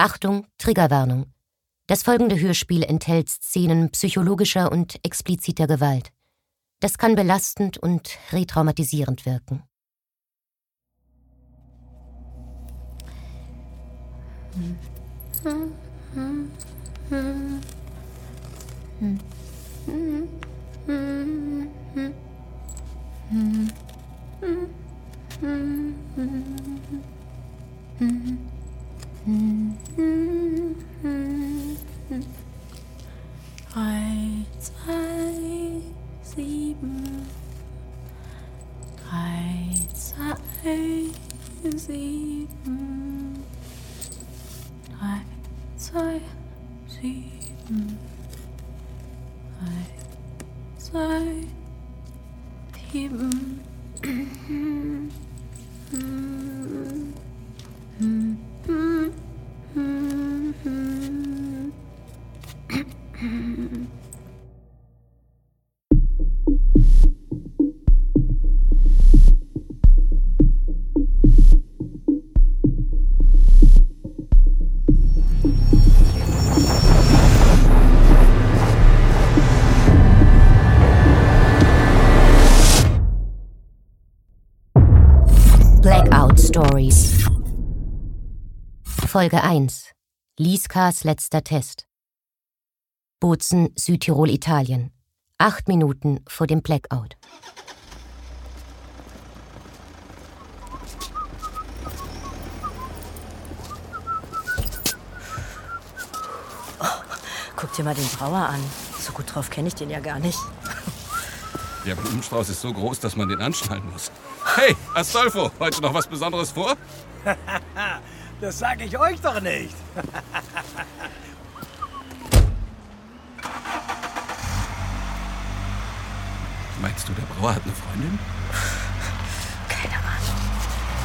Achtung, Triggerwarnung. Das folgende Hörspiel enthält Szenen psychologischer und expliziter Gewalt. Das kann belastend und retraumatisierend wirken. Zwei, Folge 1. Lieskas letzter Test. Bozen, Südtirol, Italien. Acht Minuten vor dem Blackout. Guck dir mal den Brauer an. So gut drauf kenne ich den ja gar nicht. Der Blumenstrauß ist so groß, dass man den anschnallen muss. Hey, Astolfo, heute noch was Besonderes vor? Das sage ich euch doch nicht. Meinst du, der Brauer hat eine Freundin? Keine Ahnung.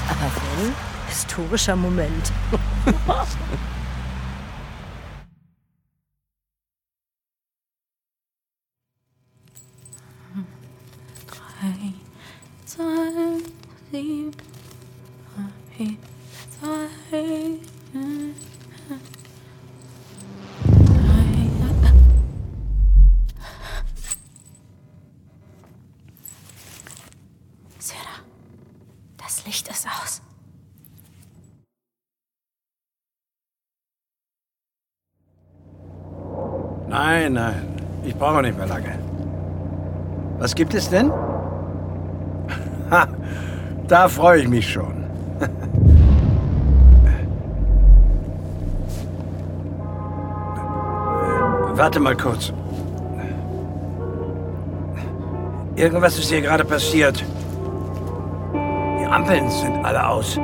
Aber wenn, historischer Moment. Nein, nein. Ich brauche nicht mehr lange. Was gibt es denn? Ha, da freue ich mich schon. Warte mal kurz. Irgendwas ist hier gerade passiert. Die Ampeln sind alle aus.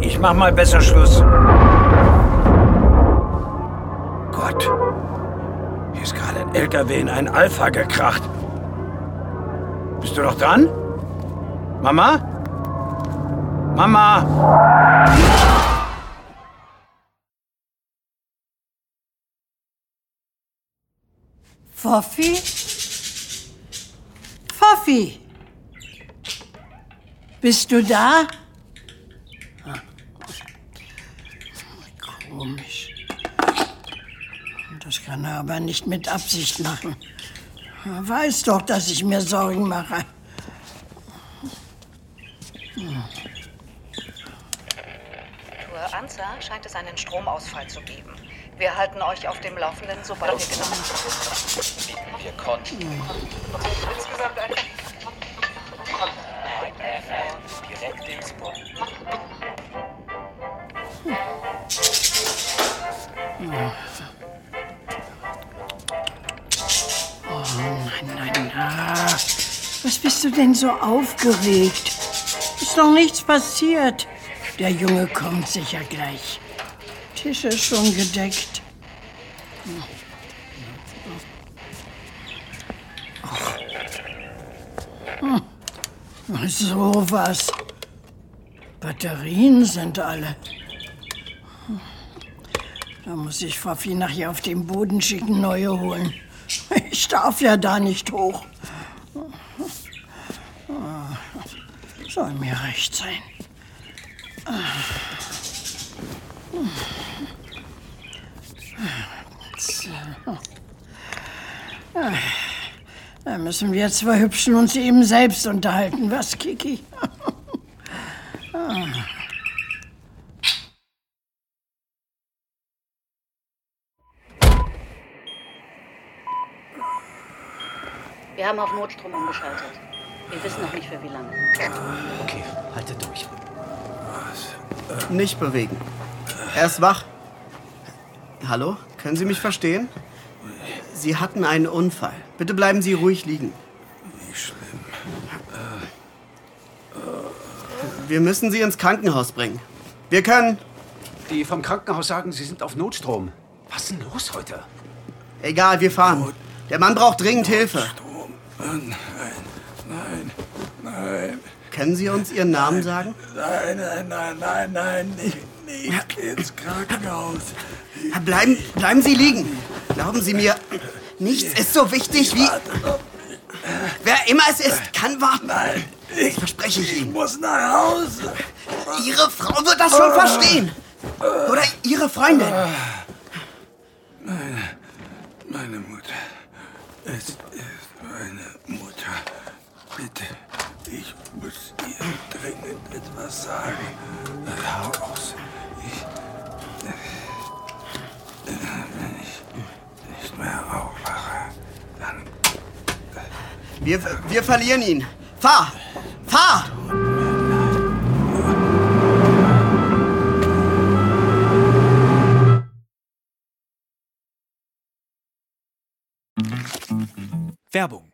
Ich mach mal besser Schluss. LKW in einen Alpha gekracht. Bist du noch dran? Mama? Mama? Pfoffi? Pfoffi? Bist du da? Ah. Komisch. Das kann er aber nicht mit Absicht machen. Er weiß doch, dass ich mir Sorgen mache. Tour Anza scheint es einen Stromausfall zu geben. Wir halten euch auf dem Laufenden, sobald wir genau. Wir konnten. Insgesamt ein Direkt ins Boot. Oh, bist du denn so aufgeregt? Ist doch nichts passiert. Der Junge kommt sicher gleich. Tisch ist schon gedeckt. Ach. Hm. So was. Batterien sind alle. Da muss ich Fafi nachher auf den Boden schicken, neue holen. Ich darf ja da nicht hoch. Soll mir recht sein. So. Da müssen wir zwei Hübschen uns eben selbst unterhalten, was, Kiki? Ah. Wir haben auf Notstrom umgeschaltet. Wir wissen noch nicht für wie lange. Okay, haltet durch. Nicht bewegen. Er ist wach. Hallo? Können Sie mich verstehen? Sie hatten einen Unfall. Bitte bleiben Sie ruhig liegen. Nicht schlimm. Wir müssen Sie ins Krankenhaus bringen. Wir können. Die vom Krankenhaus sagen, Sie sind auf Notstrom. Was ist denn los heute? Egal, wir fahren. Der Mann braucht dringend Hilfe. Nein, Können Sie uns Ihren Namen sagen? nein, nein, nein, nein, nein, nicht, nicht ins Krankenhaus. Bleiben, bleiben Sie liegen. Glauben Sie mir, nichts ist so wichtig wie. Wer immer es ist, kann warten. Nein, Das verspreche ich ich Ihnen. muss nach Hause. Ihre Frau wird das schon verstehen. Oder Ihre Freundin. Meine Mutter. Es ist meine Mutter. Bitte, ich muss ihr dringend etwas sagen. Hau aus. Ich, wenn ich nicht mehr aufwache, dann Wir, wir verlieren ihn. Fahr! Fahr! Werbung.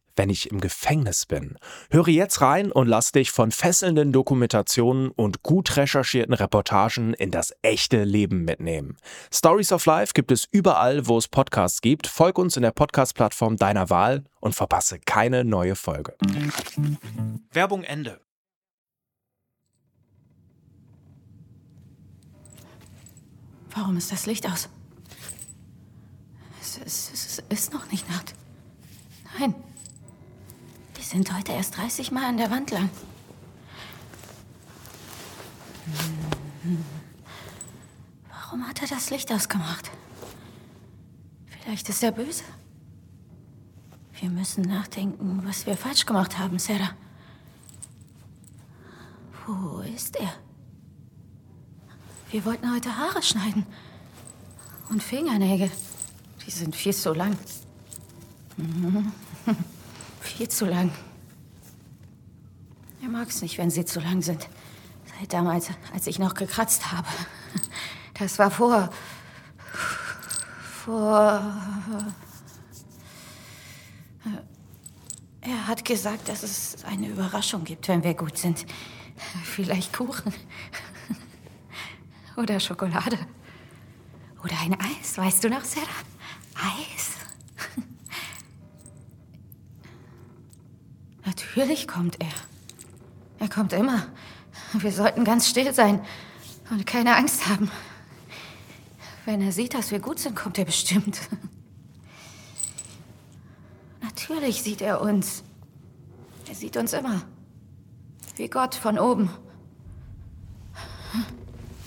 wenn ich im Gefängnis bin? Höre jetzt rein und lass dich von fesselnden Dokumentationen und gut recherchierten Reportagen in das echte Leben mitnehmen. Stories of Life gibt es überall, wo es Podcasts gibt. Folg uns in der Podcast-Plattform deiner Wahl und verpasse keine neue Folge. Werbung Ende. Warum ist das Licht aus? Es, es, es ist noch nicht Nacht. Nein. Die sind heute erst 30 Mal an der Wand lang. Warum hat er das Licht ausgemacht? Vielleicht ist er böse. Wir müssen nachdenken, was wir falsch gemacht haben, Sarah. Wo ist er? Wir wollten heute Haare schneiden. Und Fingernägel. Die sind viel zu lang. Mhm. viel zu lang. Er mag es nicht, wenn sie zu lang sind. Seit damals, als ich noch gekratzt habe. Das war vor. vor. Er hat gesagt, dass es eine Überraschung gibt, wenn wir gut sind. Vielleicht Kuchen. Oder Schokolade. Oder ein Eis, weißt du noch, Sarah? Eis. Natürlich kommt er. Er kommt immer. Wir sollten ganz still sein und keine Angst haben. Wenn er sieht, dass wir gut sind, kommt er bestimmt. Natürlich sieht er uns. Er sieht uns immer. Wie Gott von oben.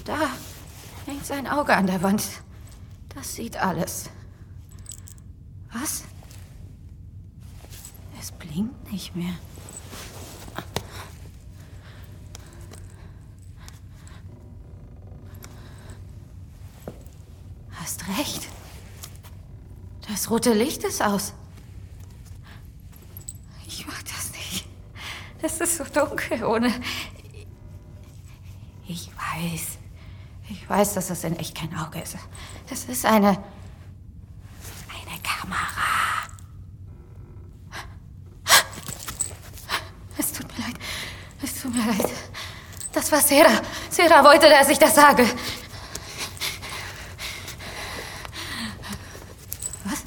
Da hängt sein Auge an der Wand. Das sieht alles. Was? Es blinkt nicht mehr. Hast recht. Das rote Licht ist aus. Ich mag das nicht. Es ist so dunkel ohne. Ich weiß. Ich weiß, dass das in echt kein Auge ist. Das ist eine Kamera. Es tut mir leid. Es tut mir leid. War Sarah. Sarah wollte, dass ich das sage. Was?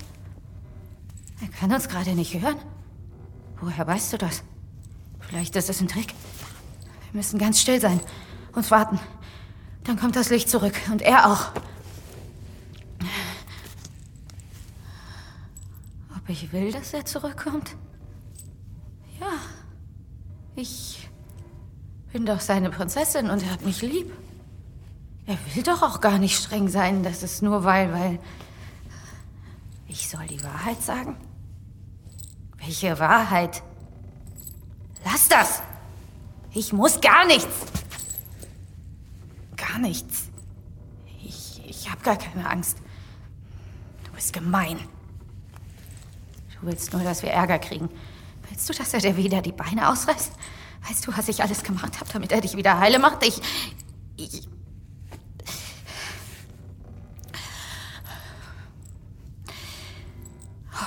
Er kann uns gerade nicht hören? Woher weißt du das? Vielleicht ist es ein Trick. Wir müssen ganz still sein und warten. Dann kommt das Licht zurück und er auch. Ob ich will, dass er zurückkommt? Ja. Ich bin doch seine Prinzessin und er hat mich lieb. Er will doch auch gar nicht streng sein. Das ist nur weil, weil. Ich soll die Wahrheit sagen? Welche Wahrheit? Lass das! Ich muss gar nichts! Gar nichts. Ich, ich hab gar keine Angst. Du bist gemein. Du willst nur, dass wir Ärger kriegen. Willst du, dass er dir wieder die Beine ausreißt? Weißt du, was ich alles gemacht habe, damit er dich wieder heile macht? Ich. Ich.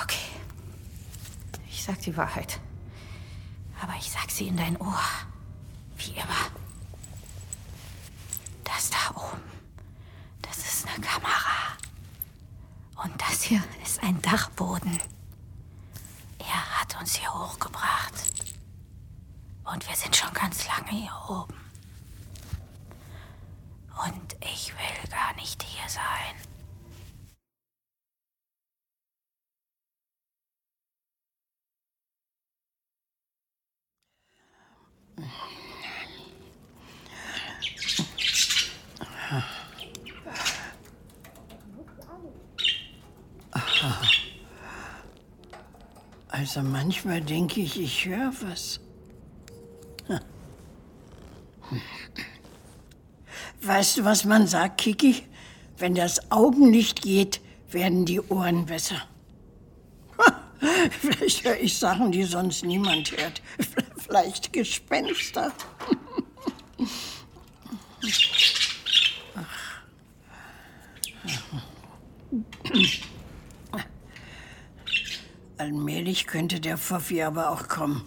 Okay. Ich sag die Wahrheit. Aber ich sag sie in dein Ohr. Wie immer. Das da oben, das ist eine Kamera. Und das hier ist ein Dachboden. Er hat uns hier hochgebracht. Und wir sind schon ganz lange hier oben. Und ich will gar nicht hier sein. Also manchmal denke ich, ich höre was. Weißt du, was man sagt, Kiki? Wenn das Augenlicht geht, werden die Ohren besser. Vielleicht höre ich Sachen, die sonst niemand hört. Vielleicht Gespenster. Allmählich könnte der Pfaffi aber auch kommen.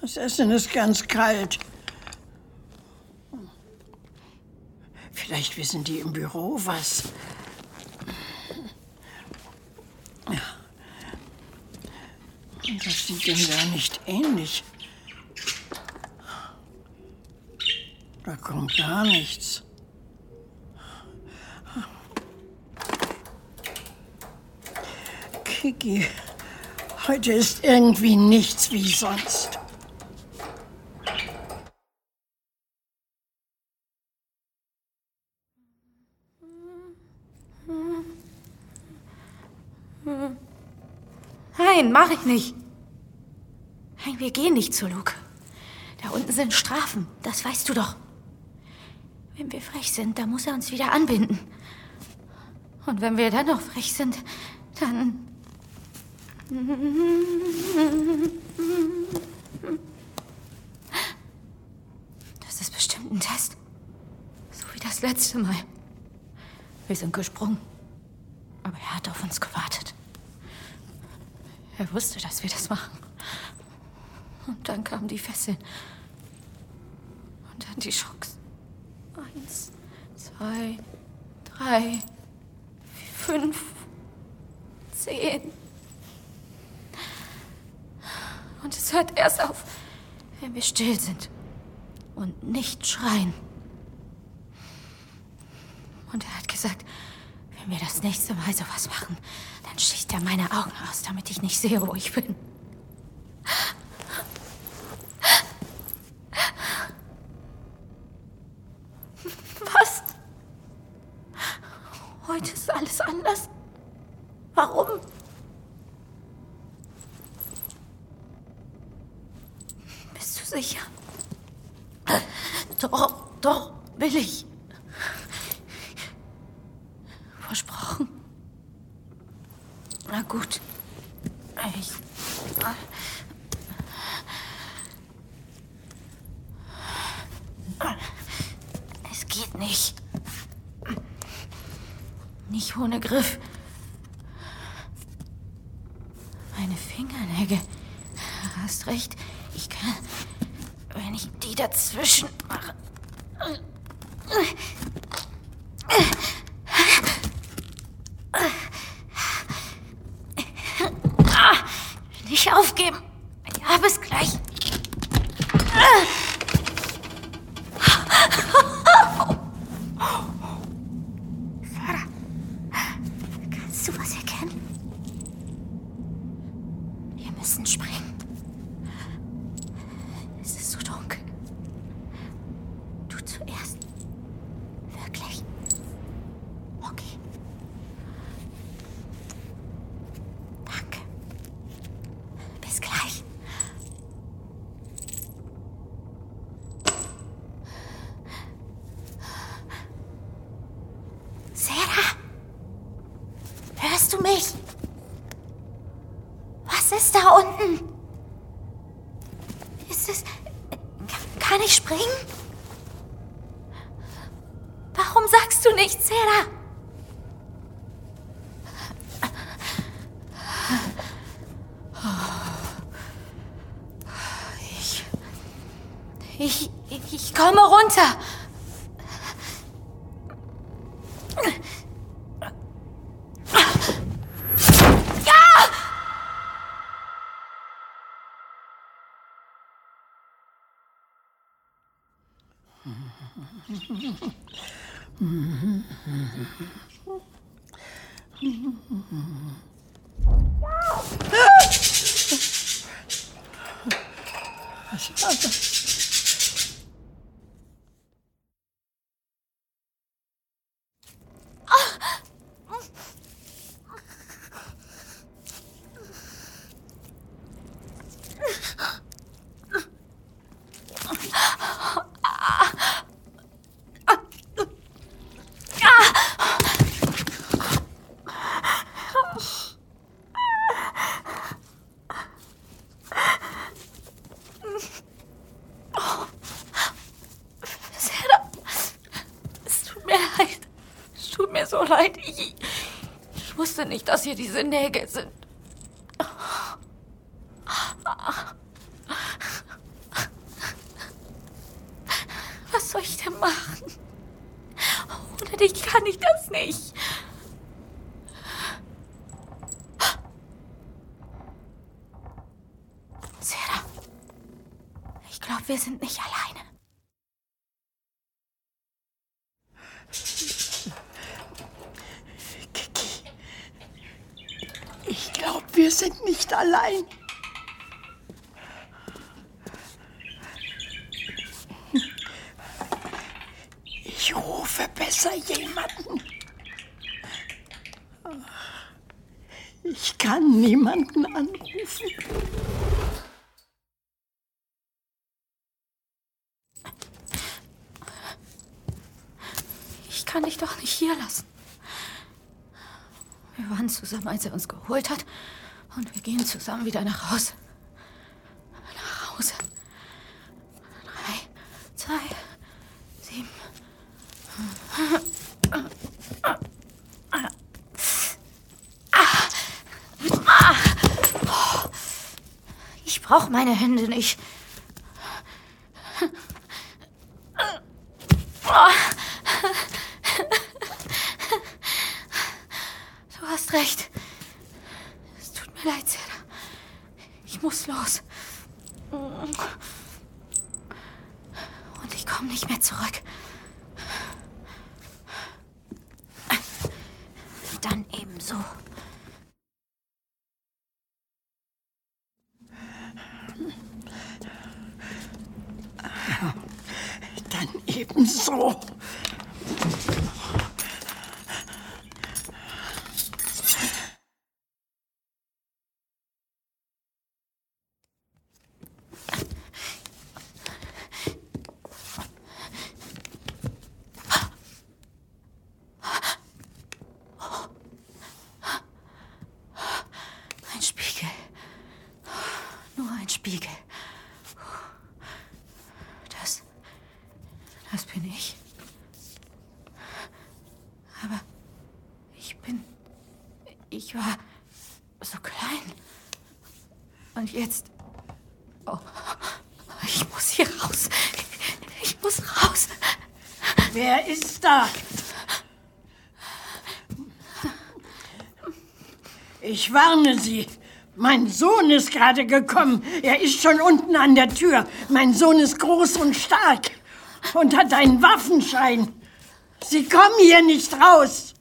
Das Essen ist ganz kalt. Vielleicht wissen die im Büro was. Das sieht dem gar nicht ähnlich. Da kommt gar nichts. Kiki, heute ist irgendwie nichts wie sonst. Nein, mach ich nicht. Nein, wir gehen nicht zu Luke. Da unten sind Strafen, das weißt du doch. Wenn wir frech sind, dann muss er uns wieder anbinden. Und wenn wir dann noch frech sind, dann... Das ist bestimmt ein Test. So wie das letzte Mal. Wir sind gesprungen. Aber er hat auf uns gewartet. Er wusste, dass wir das machen. Und dann kamen die Fesseln. Und dann die Schocks. Eins, zwei, drei, fünf, zehn. Und es hört erst auf, wenn wir still sind und nicht schreien. Und er hat gesagt, wenn wir das nächste Mal sowas machen, dann sticht er meine Augen aus, damit ich nicht sehe, wo ich bin. Was? Heute ist alles anders. Warum? Bist du sicher? Doch, doch, will ich. Versprochen. Na gut. Ich. Es geht nicht. Nicht ohne Griff. Meine Fingernägel. Hast recht. Ich kann. Wenn ich die dazwischen mache. Nicht aufgeben. Ah, bis gleich. Sarah, kannst du was erkennen? Wir müssen springen. Es ist so dunkel. Du zuerst. Wirklich. Okay. Danke. Bis gleich. Sarah? Hörst du mich? Was ist da unten? Ist es. Kann ich springen? Warum sagst du nichts, Sarah? Ich. Ich. Ich komme runter. Ja! Was war das? Sarah, es tut mir leid. Es tut mir so leid. Ich, ich wusste nicht, dass hier diese Nägel sind. Was soll ich denn machen? Ohne dich kann ich das nicht. Sarah, ich glaube, wir sind nicht alleine. Kiki. Ich glaube, wir sind nicht allein. Ich rufe besser jemanden. Ich kann niemanden anrufen. Ich kann dich doch nicht hier lassen. Wir waren zusammen, als er uns geholt hat. Und wir gehen zusammen wieder nach Hause. Nach Hause. Drei, zwei, sieben. Ich brauche meine Hände nicht. Du hast recht. Mir leid, Sarah. Ich muss los. Und ich komme nicht mehr zurück. Dann ebenso. Dann ebenso. Ein Spiegel. Nur ein Spiegel. Das. Das bin ich. Aber ich bin. Ich war so klein. Und jetzt. Oh. Ich muss hier raus. Ich muss raus. Wer ist da? Ich warne Sie. Mein Sohn ist gerade gekommen. Er ist schon unten an der Tür. Mein Sohn ist groß und stark und hat einen Waffenschein. Sie kommen hier nicht raus.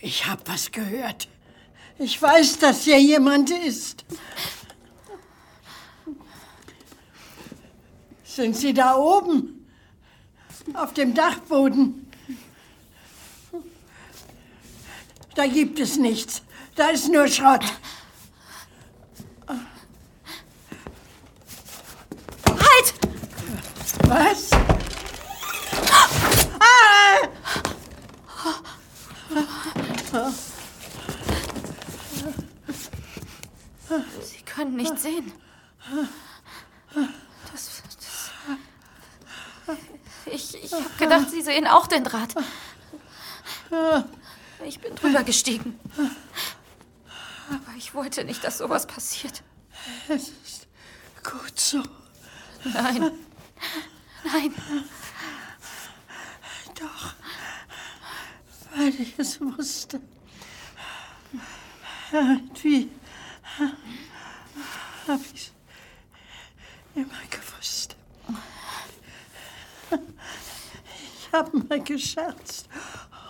Ich hab was gehört. Ich weiß, dass hier jemand ist. Sind Sie da oben? Auf dem Dachboden? Da gibt es nichts. Da ist nur Schrott. Was? Sie können nicht sehen. Das, das, ich ich habe gedacht, Sie sehen auch den Draht. Ich bin drüber gestiegen. Aber ich wollte nicht, dass sowas passiert. Es ist gut so. Nein. Nein. Doch. Weil ich es wusste. Irgendwie habe ich es immer gewusst. Ich habe mal gescherzt.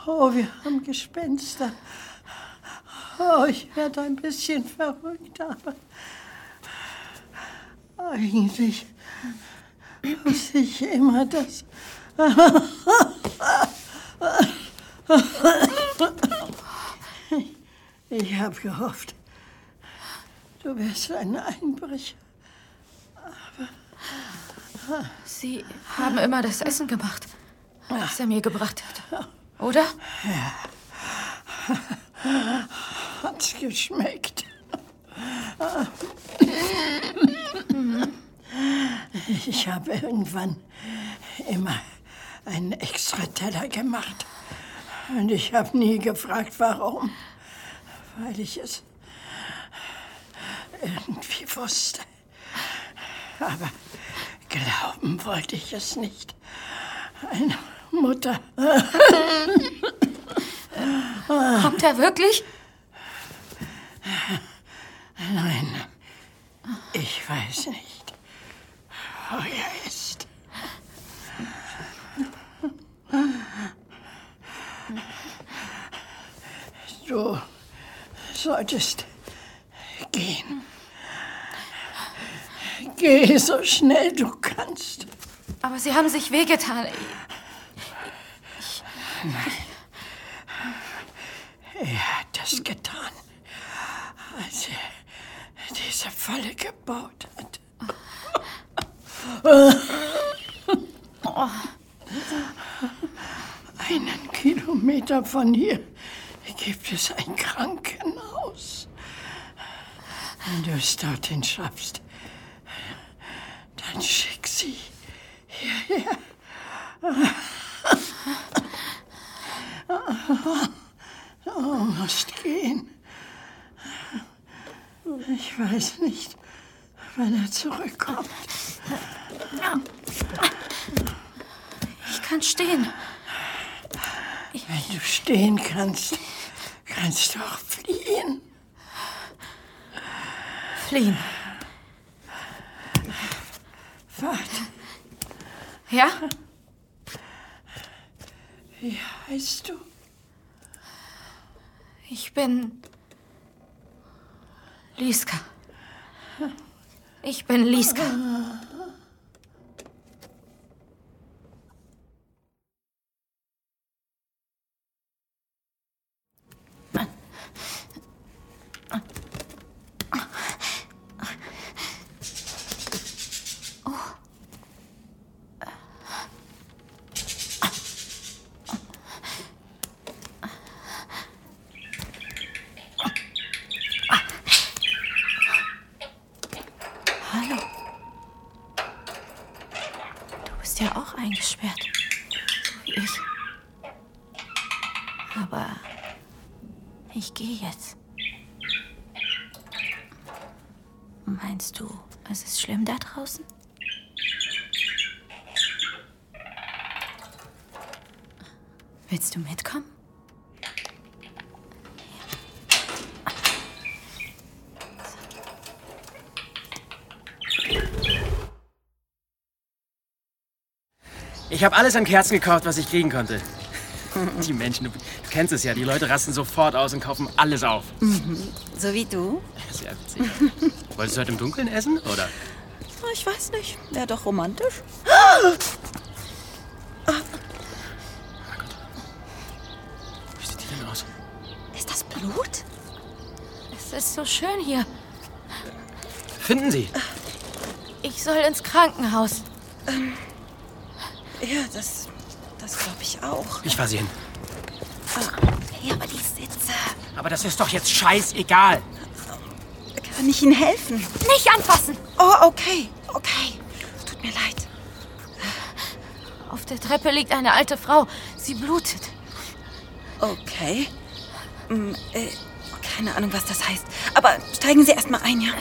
Oh, wir haben Gespenster. Oh, ich werde ein bisschen verrückt, aber eigentlich wusste ich immer das. Ich habe gehofft, du wärst ein Einbrecher. Aber Sie haben immer das Essen gemacht, das er mir gebracht hat. Oder? Ja. Hat's geschmeckt. Ich habe irgendwann immer einen extra Teller gemacht. Und ich habe nie gefragt, warum. Weil ich es irgendwie wusste. Aber glauben wollte ich es nicht. Eine Mutter. Kommt er wirklich? Nein, ich weiß nicht, wo er ist. Du solltest gehen. Geh so schnell du kannst. Aber Sie haben sich wehgetan. Nein. Er hat das getan, als er diese Falle gebaut hat. Einen Kilometer von hier gibt es ein Krankenhaus. Wenn du es dorthin schaffst, dann schick sie hierher. Du musst gehen. Ich weiß nicht, wann er zurückkommt. Ich kann stehen. Wenn du stehen kannst, kannst du auch fliehen. Fliehen. Warte. Ja? Wie heißt du? Ich bin. Liska. Ich bin Liska. Hallo. Du bist ja auch eingesperrt. So wie ich. Aber ich gehe jetzt. Meinst du, es ist schlimm da draußen? Willst du mitkommen? Ich habe alles an Kerzen gekauft, was ich kriegen konnte. Die Menschen, du kennst es ja, die Leute rasten sofort aus und kaufen alles auf. So wie du? Sehr witzig. Wolltest du heute im Dunkeln essen, oder? Oh, Ich weiß nicht. Wäre doch romantisch. Wie sieht die denn aus? Ist das Blut? Es ist so schön hier. Finden Sie. Ich soll ins Krankenhaus. Ähm, ja, das, das glaube ich auch. Ich fahr Sie hin. Ja, aber die Sitze. Aber das ist doch jetzt scheißegal. Kann ich Ihnen helfen? Nicht anfassen! Oh, okay. Okay. Tut mir leid. Auf der Treppe liegt eine alte Frau. Sie blutet. Okay. Hm, äh, keine Ahnung, was das heißt. Aber steigen Sie erst mal ein, ja?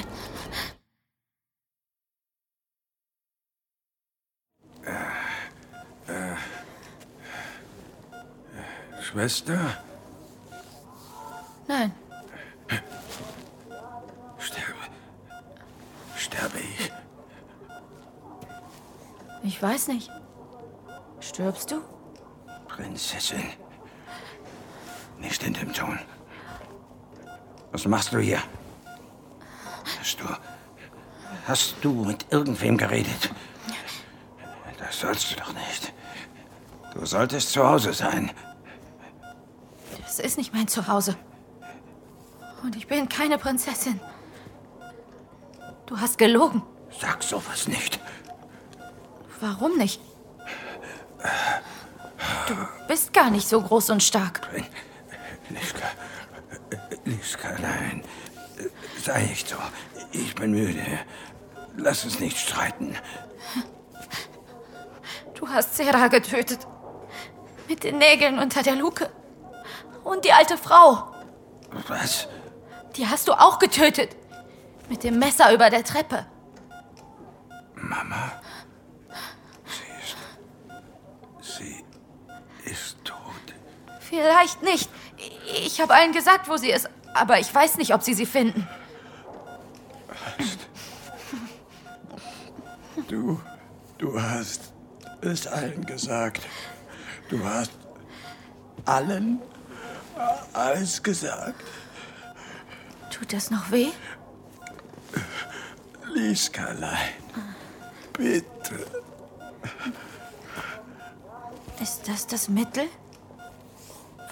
Äh, Schwester? Nein, ich weiß nicht. Stirbst du? Prinzessin. Nicht in dem Ton. Was machst du hier? Hast du. Hast du mit irgendwem geredet? Das sollst du doch nicht. Du solltest zu Hause sein. Das ist nicht mein Zuhause. Und ich bin keine Prinzessin. Du hast gelogen. Sag sowas nicht. Warum nicht? Du bist gar nicht so groß und stark. Liska. Liska, nein. Sei nicht so. Ich bin müde. Lass uns nicht streiten. Du hast Sarah getötet. Mit den Nägeln unter der Luke. Und die alte Frau. Was? Die hast du auch getötet. Mit dem Messer über der Treppe. Mama? Sie ist tot. Vielleicht nicht. Ich habe allen gesagt, wo sie ist. Aber ich weiß nicht, ob sie sie finden. Du, du hast es allen gesagt. Du hast allen alles gesagt. Tut das noch weh? Lieskalein, bitte. Ist das das Mittel,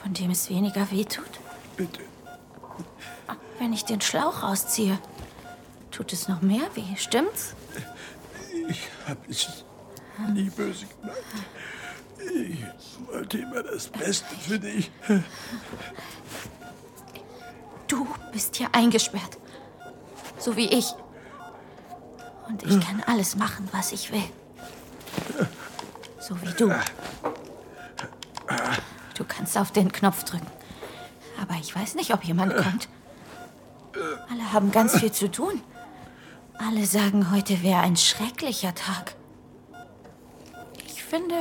von dem es weniger weh tut? Bitte. Wenn ich den Schlauch rausziehe, tut es noch mehr weh, stimmt's? Ich habe es nie böse gemacht. Ich wollte immer das Beste für dich. Du bist hier eingesperrt. So wie ich. Und ich kann alles machen, was ich will. So wie du. Du kannst auf den Knopf drücken. Aber ich weiß nicht, ob jemand kommt. Alle haben ganz viel zu tun. Alle sagen, heute wäre ein schrecklicher Tag. Ich finde,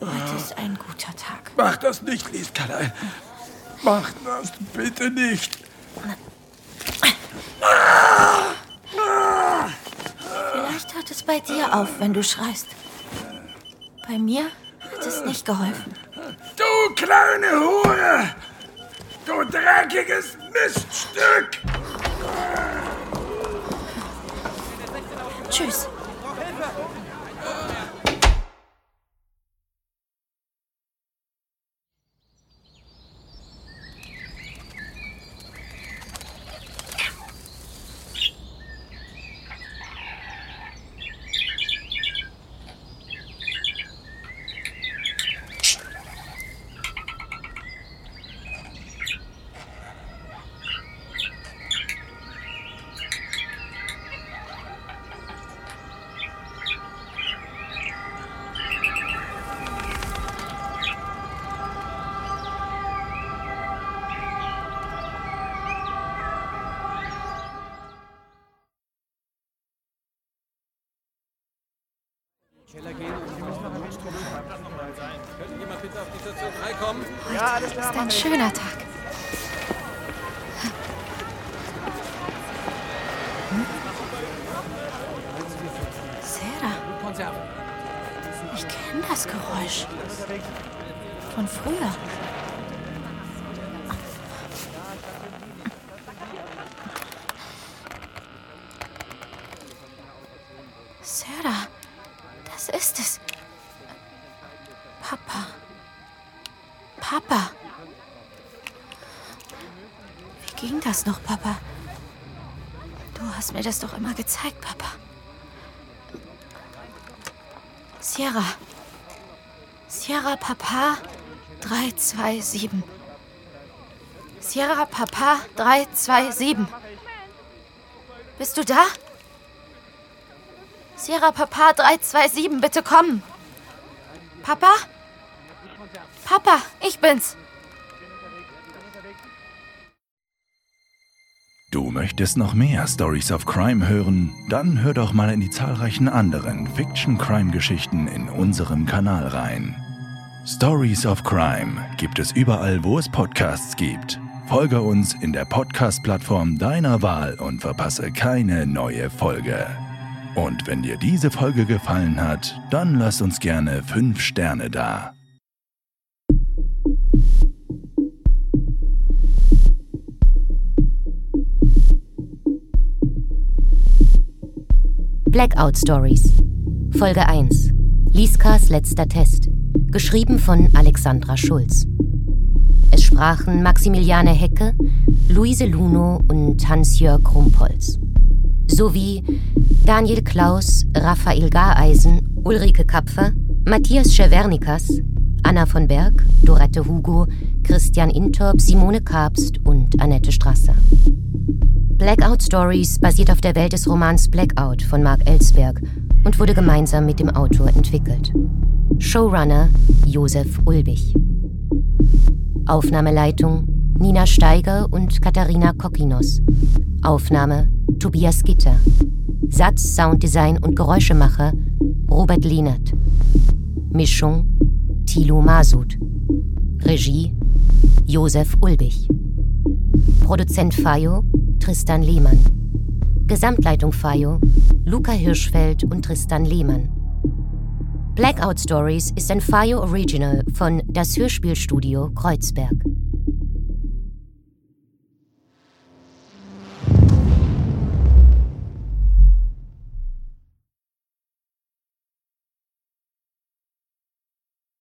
heute ist ein guter Tag. Mach das nicht, Lieskalein. Mach das bitte nicht. Vielleicht hört es bei dir auf, wenn du schreist. Bei mir hat es nicht geholfen. Du kleine Hure! Du dreckiges Miststück! Tschüss. Könnte jemand bitte auf die Station 3 kommen? Heute ist ein schöner Tag. Sarah, Ich kenne das Geräusch. Von früher. Sierra Papa 327. Sierra Papa 327. Bist du da? Sierra Papa 327, bitte komm. Papa? Papa, ich bin's. Du möchtest noch mehr Stories of Crime hören? Dann hör doch mal in die zahlreichen anderen Fiction-Crime-Geschichten in unserem Kanal rein. Stories of Crime gibt es überall, wo es Podcasts gibt. Folge uns in der Podcast-Plattform deiner Wahl und verpasse keine neue Folge. Und wenn dir diese Folge gefallen hat, dann lass uns gerne 5 Sterne da. Blackout Stories. Folge 1. Liskas letzter Test. Geschrieben von Alexandra Schulz. Es sprachen Maximiliane Hecke, Luise Luno und Hans-Jörg Krumpholz. Sowie Daniel Klaus, Raphael Gareisen, Ulrike Kapfer, Matthias Schewernikas, Anna von Berg, Dorette Hugo, Christian Intorp, Simone Kabst und Annette Strasser. Blackout Stories basiert auf der Welt des Romans Blackout von Mark Ellsberg und wurde gemeinsam mit dem Autor entwickelt. Showrunner Josef Ulbich. Aufnahmeleitung Nina Steiger und Katharina Kokinos. Aufnahme Tobias Gitter. Satz, Sounddesign und Geräuschemacher Robert Lehnert. Mischung Thilo Masud. Regie Josef Ulbich. Produzent Fayo Tristan Lehmann. Gesamtleitung Fayo, Luca Hirschfeld und Tristan Lehmann. Blackout Stories ist ein Fayo Original von Das Hörspielstudio Kreuzberg.